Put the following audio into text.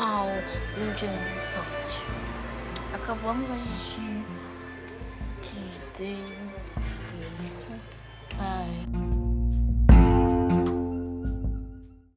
ao hum. de Sorte. Acabamos de assistir de Deus.